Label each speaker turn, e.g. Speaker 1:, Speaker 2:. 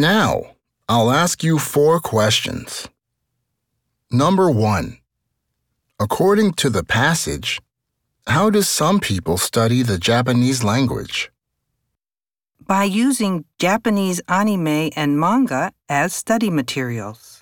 Speaker 1: Now, I'll ask you four questions. Number one According to the passage, how do some people study the Japanese language?
Speaker 2: By using Japanese anime and manga as study materials.